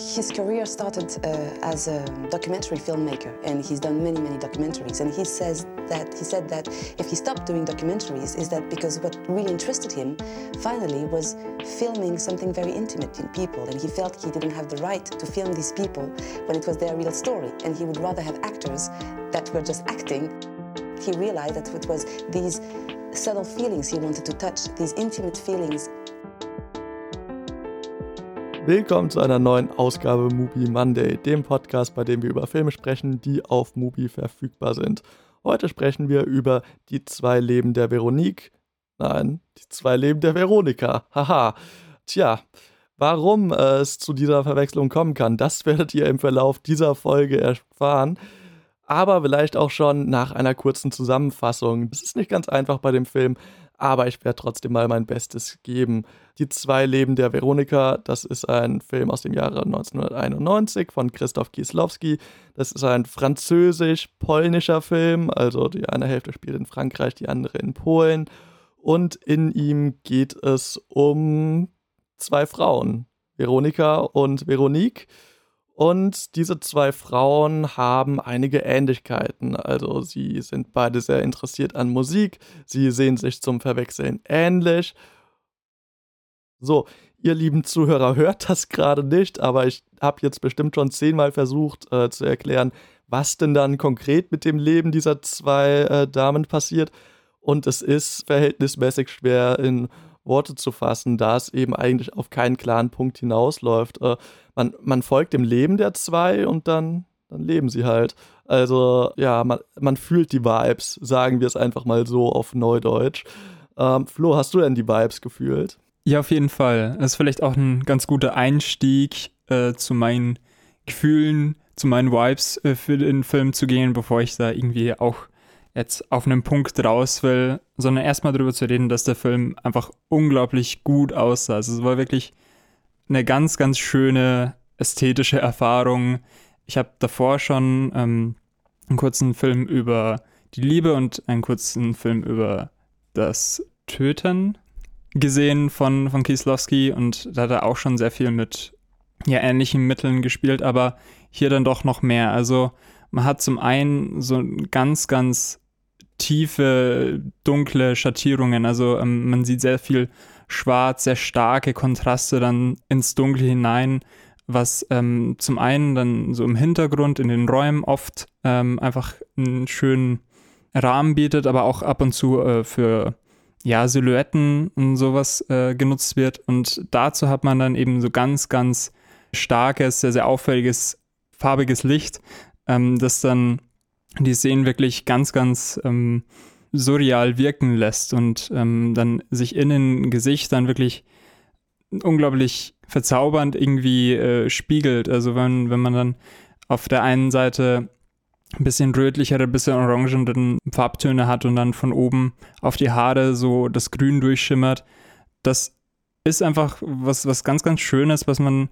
his career started uh, as a documentary filmmaker, and he's done many, many documentaries. And he says that he said that if he stopped doing documentaries, is that because what really interested him, finally, was filming something very intimate in people, and he felt he didn't have the right to film these people when it was their real story, and he would rather have actors that were just acting. He realized that it was these subtle feelings he wanted to touch, these intimate feelings Willkommen zu einer neuen Ausgabe Movie Monday, dem Podcast, bei dem wir über Filme sprechen, die auf Mubi verfügbar sind. Heute sprechen wir über die zwei Leben der Veronique. Nein, die zwei Leben der Veronika. Haha. Tja, warum es zu dieser Verwechslung kommen kann, das werdet ihr im Verlauf dieser Folge erfahren. Aber vielleicht auch schon nach einer kurzen Zusammenfassung. Es ist nicht ganz einfach bei dem Film, aber ich werde trotzdem mal mein Bestes geben. Die zwei Leben der Veronika, das ist ein Film aus dem Jahre 1991 von Christoph Kieslowski. Das ist ein französisch-polnischer Film, also die eine Hälfte spielt in Frankreich, die andere in Polen. Und in ihm geht es um zwei Frauen, Veronika und Veronique. Und diese zwei Frauen haben einige Ähnlichkeiten. Also sie sind beide sehr interessiert an Musik, sie sehen sich zum Verwechseln ähnlich. So, ihr lieben Zuhörer hört das gerade nicht, aber ich habe jetzt bestimmt schon zehnmal versucht äh, zu erklären, was denn dann konkret mit dem Leben dieser zwei äh, Damen passiert. Und es ist verhältnismäßig schwer in Worte zu fassen, da es eben eigentlich auf keinen klaren Punkt hinausläuft. Äh, man, man folgt dem Leben der zwei und dann, dann leben sie halt. Also ja, man, man fühlt die Vibes, sagen wir es einfach mal so auf Neudeutsch. Ähm, Flo, hast du denn die Vibes gefühlt? Ja, auf jeden Fall. Das ist vielleicht auch ein ganz guter Einstieg äh, zu meinen Gefühlen, zu meinen Vibes äh, für den Film zu gehen, bevor ich da irgendwie auch jetzt auf einen Punkt raus will, sondern erstmal darüber zu reden, dass der Film einfach unglaublich gut aussah. Also es war wirklich eine ganz, ganz schöne ästhetische Erfahrung. Ich habe davor schon ähm, einen kurzen Film über die Liebe und einen kurzen Film über das Töten gesehen von, von Kieslowski und da hat er auch schon sehr viel mit ja, ähnlichen Mitteln gespielt, aber hier dann doch noch mehr. Also man hat zum einen so ganz, ganz tiefe, dunkle Schattierungen. Also ähm, man sieht sehr viel schwarz, sehr starke Kontraste dann ins Dunkle hinein, was ähm, zum einen dann so im Hintergrund in den Räumen oft ähm, einfach einen schönen Rahmen bietet, aber auch ab und zu äh, für ja, Silhouetten und sowas äh, genutzt wird. Und dazu hat man dann eben so ganz, ganz starkes, sehr, sehr auffälliges, farbiges Licht, ähm, das dann die Szenen wirklich ganz, ganz ähm, surreal wirken lässt und ähm, dann sich in den Gesichtern wirklich unglaublich verzaubernd irgendwie äh, spiegelt. Also wenn, wenn man dann auf der einen Seite ein bisschen rötlichere, ein bisschen orangenen Farbtöne hat und dann von oben auf die Haare so das Grün durchschimmert, das ist einfach was, was ganz, ganz Schönes, was man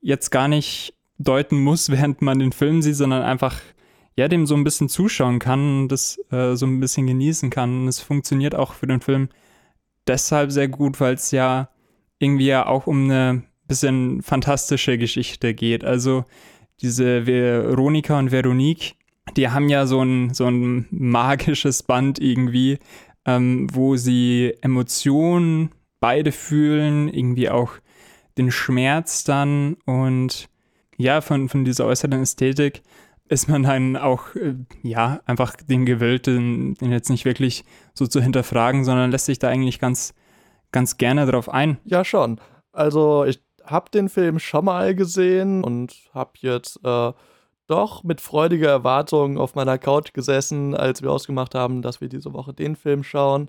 jetzt gar nicht deuten muss, während man den Film sieht, sondern einfach ja, dem so ein bisschen zuschauen kann das äh, so ein bisschen genießen kann. Und es funktioniert auch für den Film deshalb sehr gut, weil es ja irgendwie ja auch um eine bisschen fantastische Geschichte geht. Also diese Veronika und Veronique, die haben ja so ein, so ein magisches Band irgendwie, ähm, wo sie Emotionen beide fühlen, irgendwie auch den Schmerz dann und ja, von, von dieser äußeren Ästhetik ist man dann auch, äh, ja, einfach den gewillt, den, den, jetzt nicht wirklich so zu hinterfragen, sondern lässt sich da eigentlich ganz, ganz gerne drauf ein. Ja, schon. Also ich habe den Film schon mal gesehen und habe jetzt äh, doch mit freudiger Erwartung auf meiner Couch gesessen, als wir ausgemacht haben, dass wir diese Woche den Film schauen.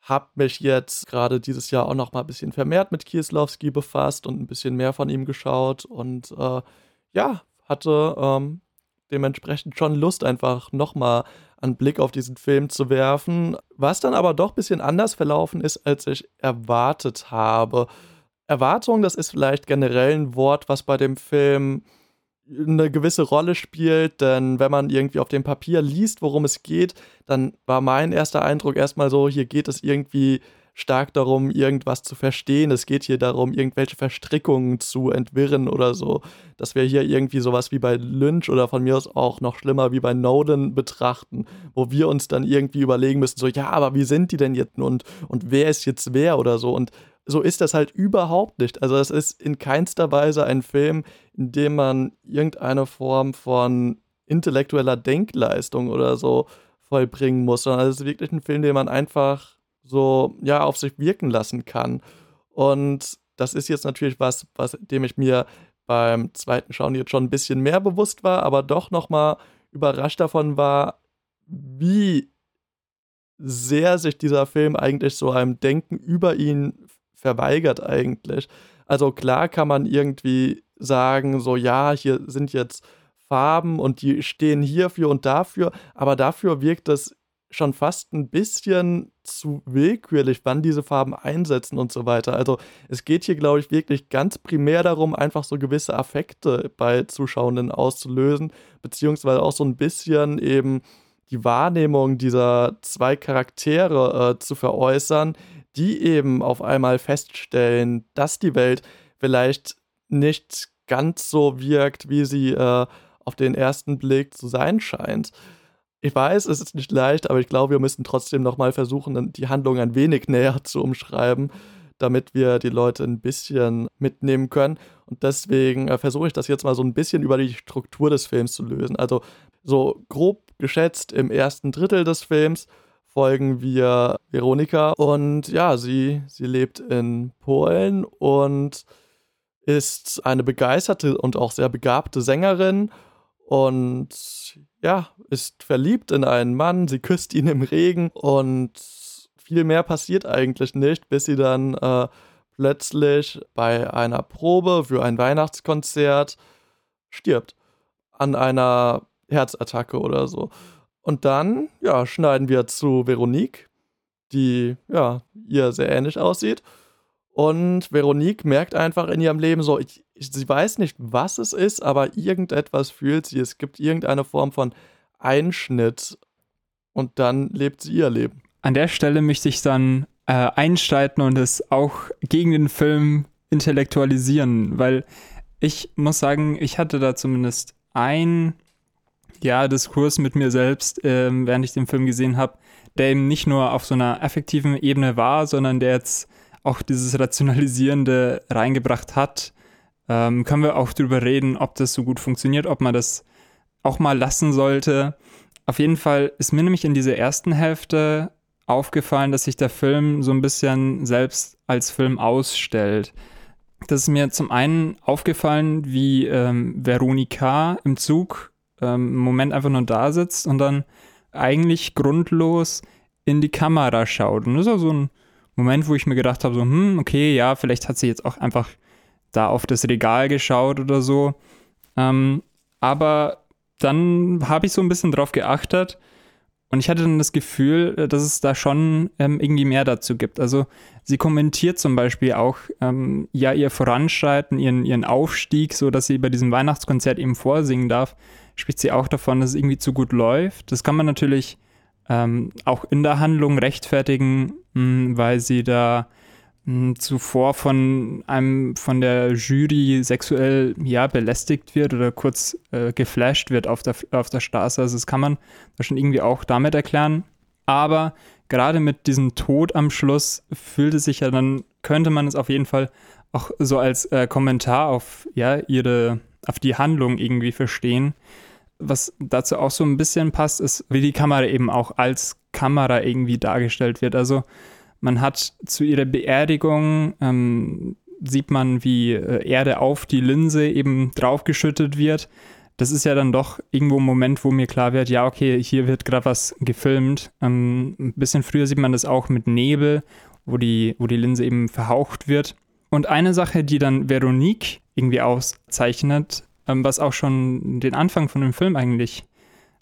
Hab mich jetzt gerade dieses Jahr auch noch mal ein bisschen vermehrt mit Kieslowski befasst und ein bisschen mehr von ihm geschaut und äh, ja, hatte ähm, dementsprechend schon Lust, einfach nochmal einen Blick auf diesen Film zu werfen, was dann aber doch ein bisschen anders verlaufen ist, als ich erwartet habe. Erwartung, das ist vielleicht generell ein Wort, was bei dem Film eine gewisse Rolle spielt, denn wenn man irgendwie auf dem Papier liest, worum es geht, dann war mein erster Eindruck erstmal so, hier geht es irgendwie stark darum, irgendwas zu verstehen. Es geht hier darum, irgendwelche Verstrickungen zu entwirren oder so. Dass wir hier irgendwie sowas wie bei Lynch oder von mir aus auch noch schlimmer wie bei Nolan betrachten, wo wir uns dann irgendwie überlegen müssen, so, ja, aber wie sind die denn jetzt und, und wer ist jetzt wer oder so. Und so ist das halt überhaupt nicht. Also es ist in keinster Weise ein Film, in dem man irgendeine Form von intellektueller Denkleistung oder so vollbringen muss, sondern es ist wirklich ein Film, den man einfach so ja auf sich wirken lassen kann. Und das ist jetzt natürlich was, was dem ich mir beim zweiten Schauen jetzt schon ein bisschen mehr bewusst war, aber doch noch mal überrascht davon war, wie sehr sich dieser Film eigentlich so einem Denken über ihn verweigert eigentlich. Also klar kann man irgendwie sagen, so ja, hier sind jetzt Farben und die stehen hierfür und dafür, aber dafür wirkt das schon fast ein bisschen zu willkürlich, wann diese Farben einsetzen und so weiter. Also es geht hier, glaube ich, wirklich ganz primär darum, einfach so gewisse Affekte bei Zuschauenden auszulösen, beziehungsweise auch so ein bisschen eben die Wahrnehmung dieser zwei Charaktere äh, zu veräußern, die eben auf einmal feststellen, dass die Welt vielleicht nicht ganz so wirkt, wie sie äh, auf den ersten Blick zu sein scheint. Ich weiß, es ist nicht leicht, aber ich glaube, wir müssen trotzdem nochmal versuchen, die Handlung ein wenig näher zu umschreiben, damit wir die Leute ein bisschen mitnehmen können. Und deswegen äh, versuche ich das jetzt mal so ein bisschen über die Struktur des Films zu lösen. Also so grob geschätzt im ersten Drittel des Films folgen wir Veronika und ja, sie, sie lebt in Polen und ist eine begeisterte und auch sehr begabte Sängerin und ja, ist verliebt in einen Mann, sie küsst ihn im Regen und viel mehr passiert eigentlich nicht, bis sie dann äh, plötzlich bei einer Probe für ein Weihnachtskonzert stirbt. An einer Herzattacke oder so. Und dann, ja, schneiden wir zu Veronique, die, ja, ihr sehr ähnlich aussieht. Und Veronique merkt einfach in ihrem Leben so, ich, ich, sie weiß nicht, was es ist, aber irgendetwas fühlt sie. Es gibt irgendeine Form von Einschnitt und dann lebt sie ihr Leben. An der Stelle möchte ich dann äh, einschreiten und es auch gegen den Film intellektualisieren, weil ich muss sagen, ich hatte da zumindest ein ja, Diskurs mit mir selbst, ähm, während ich den Film gesehen habe, der eben nicht nur auf so einer affektiven Ebene war, sondern der jetzt auch dieses Rationalisierende reingebracht hat. Ähm, können wir auch drüber reden, ob das so gut funktioniert, ob man das auch mal lassen sollte. Auf jeden Fall ist mir nämlich in dieser ersten Hälfte aufgefallen, dass sich der Film so ein bisschen selbst als Film ausstellt. Das ist mir zum einen aufgefallen, wie ähm, Veronika im Zug ähm, einen Moment einfach nur da sitzt und dann eigentlich grundlos in die Kamera schaut. Und das ist auch so ein Moment, wo ich mir gedacht habe, so, hm, okay, ja, vielleicht hat sie jetzt auch einfach da auf das Regal geschaut oder so. Ähm, aber dann habe ich so ein bisschen drauf geachtet und ich hatte dann das Gefühl, äh, dass es da schon ähm, irgendwie mehr dazu gibt. Also sie kommentiert zum Beispiel auch ähm, ja ihr Voranschreiten, ihren, ihren Aufstieg, so dass sie bei diesem Weihnachtskonzert eben vorsingen darf spricht sie auch davon, dass es irgendwie zu gut läuft. Das kann man natürlich ähm, auch in der Handlung rechtfertigen, mh, hm, weil sie da mh, hm, zuvor von einem von der Jury sexuell ja belästigt wird oder kurz äh, geflasht wird auf der, auf der Straße. Also das kann man da schon irgendwie auch damit erklären. Aber gerade mit diesem Tod am Schluss fühlt es sich ja dann, könnte man es auf jeden Fall auch so als äh, Kommentar auf ja ihre auf die Handlung irgendwie verstehen. Was dazu auch so ein bisschen passt, ist, wie die Kamera eben auch als Kamera irgendwie dargestellt wird. Also man hat zu ihrer Beerdigung, ähm, sieht man, wie äh, Erde auf die Linse eben draufgeschüttet wird. Das ist ja dann doch irgendwo ein Moment, wo mir klar wird, ja, okay, hier wird gerade was gefilmt. Ähm, ein bisschen früher sieht man das auch mit Nebel, wo die, wo die Linse eben verhaucht wird. Und eine Sache, die dann Veronique irgendwie auszeichnet, ähm, was auch schon den Anfang von dem Film eigentlich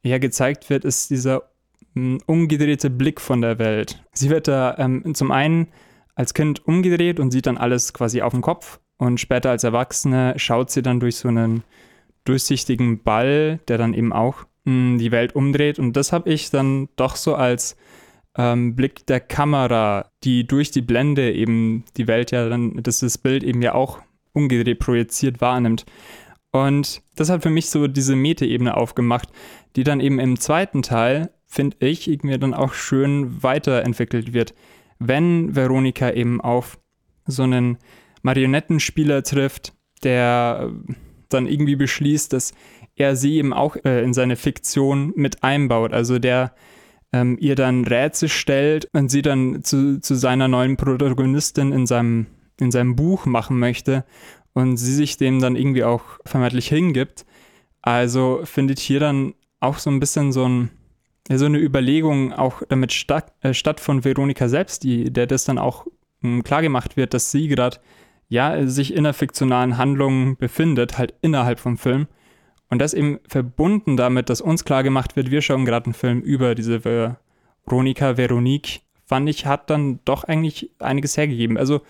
ja gezeigt wird, ist dieser ähm, umgedrehte Blick von der Welt. Sie wird da ähm, zum einen als Kind umgedreht und sieht dann alles quasi auf dem Kopf und später als Erwachsene schaut sie dann durch so einen durchsichtigen Ball, der dann eben auch mh, hm, die Welt umdreht und das habe ich dann doch so als ähm, Blick der Kamera, die durch die Blende eben die Welt ja dann, dass das Bild eben ja auch umgedreht projiziert wahrnimmt. Und das hat für mich so diese Metaebene aufgemacht, die dann eben im zweiten Teil, finde ich, irgendwie dann auch schön weiterentwickelt wird. Wenn Veronika eben auf so einen Marionettenspieler trifft, der dann irgendwie beschließt, dass er sie eben auch äh, in seine Fiktion mit einbaut. Also der ähm, ihr dann Rätsel stellt und sie dann zu, zu seiner neuen Protagonistin in seinem, in seinem Buch machen möchte und sie sich dem dann irgendwie auch vermeintlich hingibt. Also findet hier dann auch so ein bisschen so, ein, so eine Überlegung auch damit statt, äh, statt von Veronika selbst, die, der das dann auch äh, klargemacht wird, dass sie gerade ja sich in einer fiktionalen Handlung befindet, halt innerhalb vom Film und das eben verbunden damit, dass uns klar gemacht wird, wir schauen gerade einen Film über diese Veronika Veronique, fand ich, hat dann doch eigentlich einiges hergegeben. Also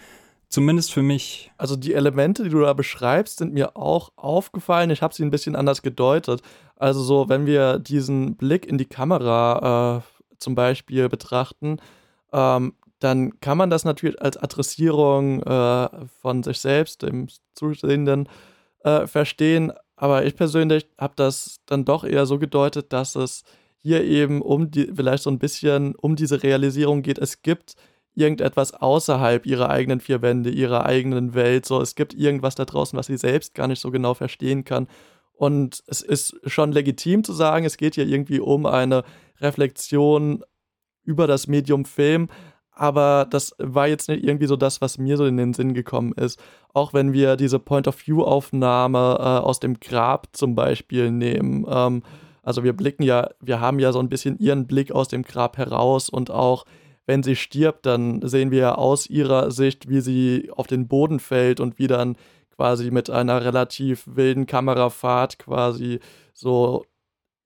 zumindest für mich. Also die Elemente, die du da beschreibst, sind mir auch aufgefallen. Ich habe sie ein bisschen anders gedeutet. Also so, wenn wir diesen Blick in die Kamera äh, zum Beispiel betrachten, ähm, dann kann man das natürlich als Adressierung äh, von sich selbst, dem Zusehenden, äh, verstehen. Aber ich persönlich habe das dann doch eher so gedeutet, dass es hier eben um die, vielleicht so ein bisschen um diese Realisierung geht. Es gibt irgendetwas außerhalb ihrer eigenen vier Wände, ihrer eigenen Welt. So, es gibt irgendwas da draußen, was sie selbst gar nicht so genau verstehen kann. Und es ist schon legitim zu sagen, es geht hier irgendwie um eine Reflexion über das Medium Film, aber das war jetzt nicht irgendwie so das, was mir so in den Sinn gekommen ist. Auch wenn wir diese Point-of-View-Aufnahme äh, aus dem Grab zum Beispiel nehmen. Ähm, also wir blicken ja, wir haben ja so ein bisschen ihren Blick aus dem Grab heraus und auch wenn sie stirbt, dann sehen wir aus ihrer Sicht, wie sie auf den Boden fällt und wie dann quasi mit einer relativ wilden Kamerafahrt quasi so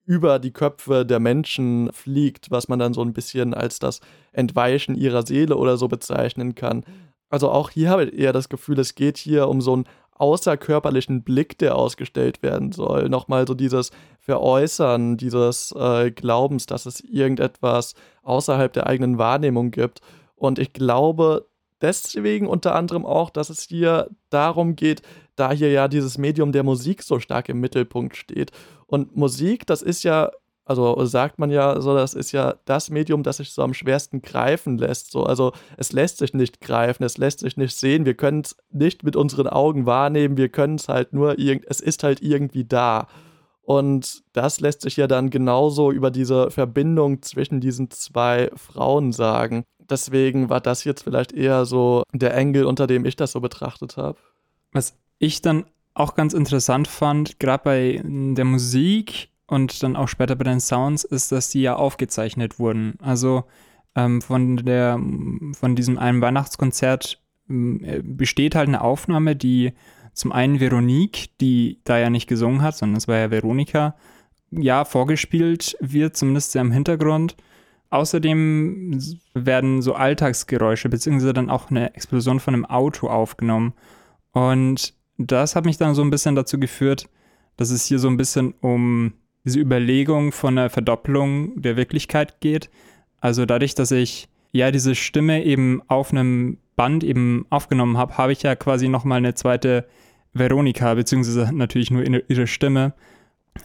über die Köpfe der Menschen fliegt, was man dann so ein bisschen als das Entweichen ihrer Seele oder so bezeichnen kann. Also auch hier habe ich eher das Gefühl, es geht hier um so einen außerkörperlichen Blick, der ausgestellt werden soll. Nochmal so dieses Veräußern dieses äh, Glaubens, dass es irgendetwas außerhalb der eigenen Wahrnehmung gibt. Und ich glaube deswegen unter anderem auch, dass es hier darum geht, da hier ja dieses Medium der Musik so stark im Mittelpunkt steht. Und Musik, das ist ja, also sagt man ja so, das ist ja das Medium, das sich so am schwersten greifen lässt. So, also es lässt sich nicht greifen, es lässt sich nicht sehen, wir können es nicht mit unseren Augen wahrnehmen, wir können es halt nur es ist halt irgendwie da. Und das lässt sich ja dann genauso über diese Verbindung zwischen diesen zwei Frauen sagen. Deswegen war das jetzt vielleicht eher so der Engel, unter dem ich das so betrachtet habe. Was ich dann auch ganz interessant fand, gerade bei der Musik und dann auch später bei den Sounds, ist, dass die ja aufgezeichnet wurden. Also ähm, von der von diesem einen Weihnachtskonzert äh, besteht halt eine Aufnahme, die zum einen Veronique, die da ja nicht gesungen hat, sondern es war ja Veronika, ja, vorgespielt wird, zumindest ja im Hintergrund. Außerdem werden so Alltagsgeräusche, beziehungsweise dann auch eine Explosion von einem Auto aufgenommen. Und das hat mich dann so ein bisschen dazu geführt, dass es hier so ein bisschen um diese Überlegung von einer Verdopplung der Wirklichkeit geht. Also dadurch, dass ich ja diese Stimme eben auf einem Band eben aufgenommen habe, habe ich ja quasi nochmal eine zweite Veronika, beziehungsweise natürlich nur ihre Stimme.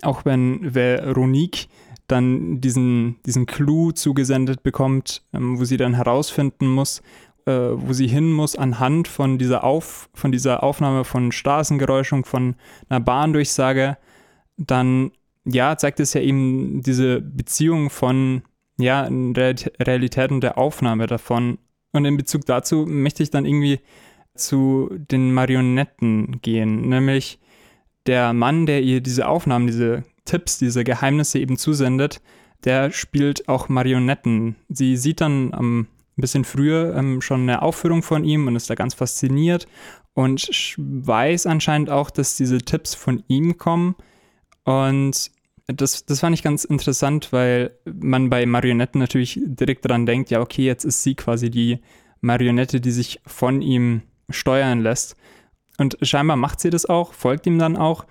Auch wenn Veronique dann diesen, diesen Clou zugesendet bekommt, ähm, wo sie dann herausfinden muss, äh, wo sie hin muss anhand von dieser, Auf, von dieser Aufnahme von Straßengeräuschung, von einer Bahndurchsage, dann ja, zeigt es ja eben diese Beziehung von ja, Realität und der Aufnahme davon. Und in Bezug dazu möchte ich dann irgendwie zu den Marionetten gehen, nämlich der Mann, der ihr diese Aufnahmen, diese Tipps, diese Geheimnisse eben zusendet, der spielt auch Marionetten. Sie sieht dann ein bisschen früher ähm, schon eine Aufführung von ihm und ist da ganz fasziniert und weiß anscheinend auch, dass diese Tipps von ihm kommen. Und das, das fand ich ganz interessant, weil man bei Marionetten natürlich direkt daran denkt, ja, okay, jetzt ist sie quasi die Marionette, die sich von ihm steuern lässt. Und scheinbar macht sie das auch, folgt ihm dann auch.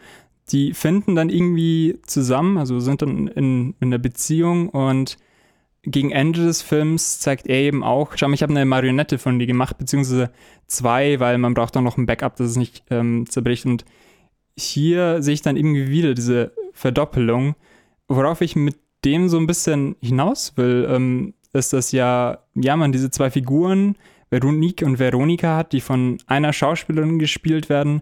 Die finden dann irgendwie zusammen, also sind dann in, in einer Beziehung und gegen Ende des Films zeigt er eben auch, schau mal, ich habe eine Marionette von dir gemacht, beziehungsweise zwei, weil man braucht auch noch ein Backup, dass es nicht ähm, zerbricht. Und hier sehe ich dann irgendwie wieder diese Verdoppelung, worauf ich mit dem so ein bisschen hinaus will, ähm, ist das ja, ja, man diese zwei Figuren, Veronique und Veronika hat, die von einer Schauspielerin gespielt werden,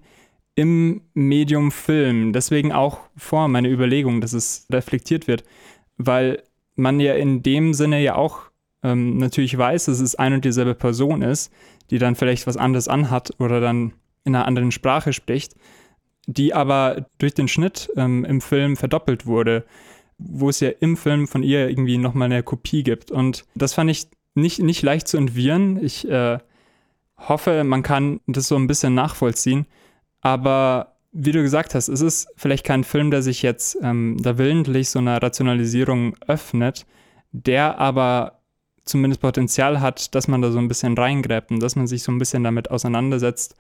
im Medium Film. Deswegen auch vor meine Überlegung, dass es reflektiert wird, weil man ja in dem Sinne ja auch ähm, natürlich weiß, dass es ein und dieselbe Person ist, die dann vielleicht was anderes anhat oder dann in einer anderen Sprache spricht, die aber durch den Schnitt ähm, im Film verdoppelt wurde wo es ja im Film von ihr irgendwie nochmal eine Kopie gibt. Und das fand ich nicht, nicht leicht zu entwirren. Ich äh, hoffe, man kann das so ein bisschen nachvollziehen. Aber wie du gesagt hast, es ist vielleicht kein Film, der sich jetzt ähm, da willentlich so einer Rationalisierung öffnet, der aber zumindest Potenzial hat, dass man da so ein bisschen reingräbt und dass man sich so ein bisschen damit auseinandersetzt.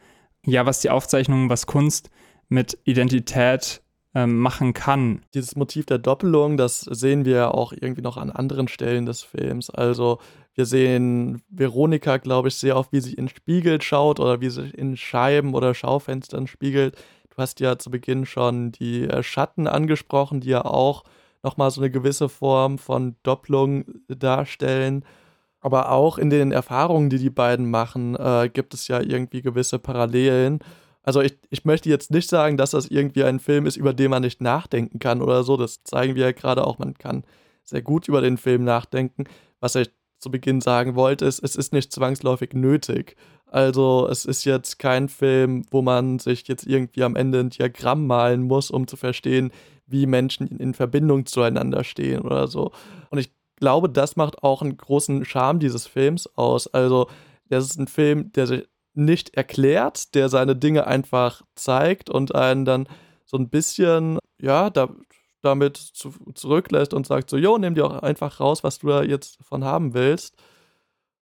Ja, was die Aufzeichnung, was Kunst mit Identität ähm, machen kann. Dieses Motiv der Doppelung, das sehen wir auch irgendwie noch an anderen Stellen des Films. Also wir sehen Veronika, glaube ich, sehr oft, wie sie in Spiegel schaut oder wie sie in Scheiben oder Schaufenstern spiegelt. Du hast ja zu Beginn schon die äh, Schatten angesprochen, die ja auch nochmal so eine gewisse Form von Doppelung darstellen. Aber auch in den Erfahrungen, die die beiden machen, äh, gibt es ja irgendwie gewisse Parallelen. Also ich, ich möchte jetzt nicht sagen, dass das irgendwie ein Film ist, über den man nicht nachdenken kann oder so. Das zeigen wir ja gerade auch. Man kann sehr gut über den Film nachdenken. Was ich zu Beginn sagen wollte, ist, es ist nicht zwangsläufig nötig. Also es ist jetzt kein Film, wo man sich jetzt irgendwie am Ende ein Diagramm malen muss, um zu verstehen, wie Menschen in Verbindung zueinander stehen oder so. Und ich glaube, das macht auch einen großen Charme dieses Films aus. Also das ist ein Film, der sich nicht erklärt, der seine Dinge einfach zeigt und einen dann so ein bisschen, ja, da, damit zu, zurücklässt und sagt so, jo, nimm dir auch einfach raus, was du da jetzt von haben willst.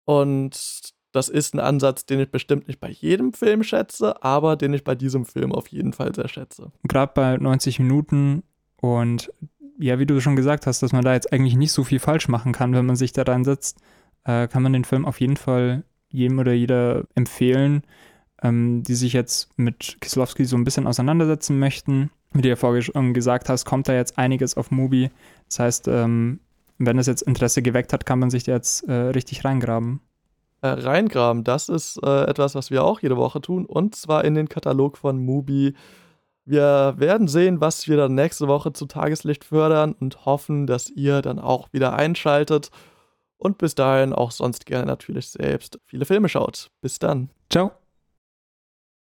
Und das ist ein Ansatz, den ich bestimmt nicht bei jedem Film schätze, aber den ich bei diesem Film auf jeden Fall sehr schätze. Gerade bei 90 Minuten und ja, wie du schon gesagt hast, dass man da jetzt eigentlich nicht so viel falsch machen kann, wenn man sich da reinsetzt, äh, kann man den Film auf jeden Fall jedem oder jeder empfehlen, ähm, die sich jetzt mit Kislowski so ein bisschen auseinandersetzen möchten. Wie du ja vorher schon gesagt hast, kommt da jetzt einiges auf Mubi. Das heißt, ähm, wenn es jetzt Interesse geweckt hat, kann man sich da jetzt äh, richtig reingraben. Äh, reingraben, das ist äh, etwas, was wir auch jede Woche tun, und zwar in den Katalog von Mubi. Wir werden sehen, was wir dann nächste Woche zu Tageslicht fördern und hoffen, dass ihr dann auch wieder einschaltet und bis dahin auch sonst gerne natürlich selbst viele Filme schaut. Bis dann. Ciao.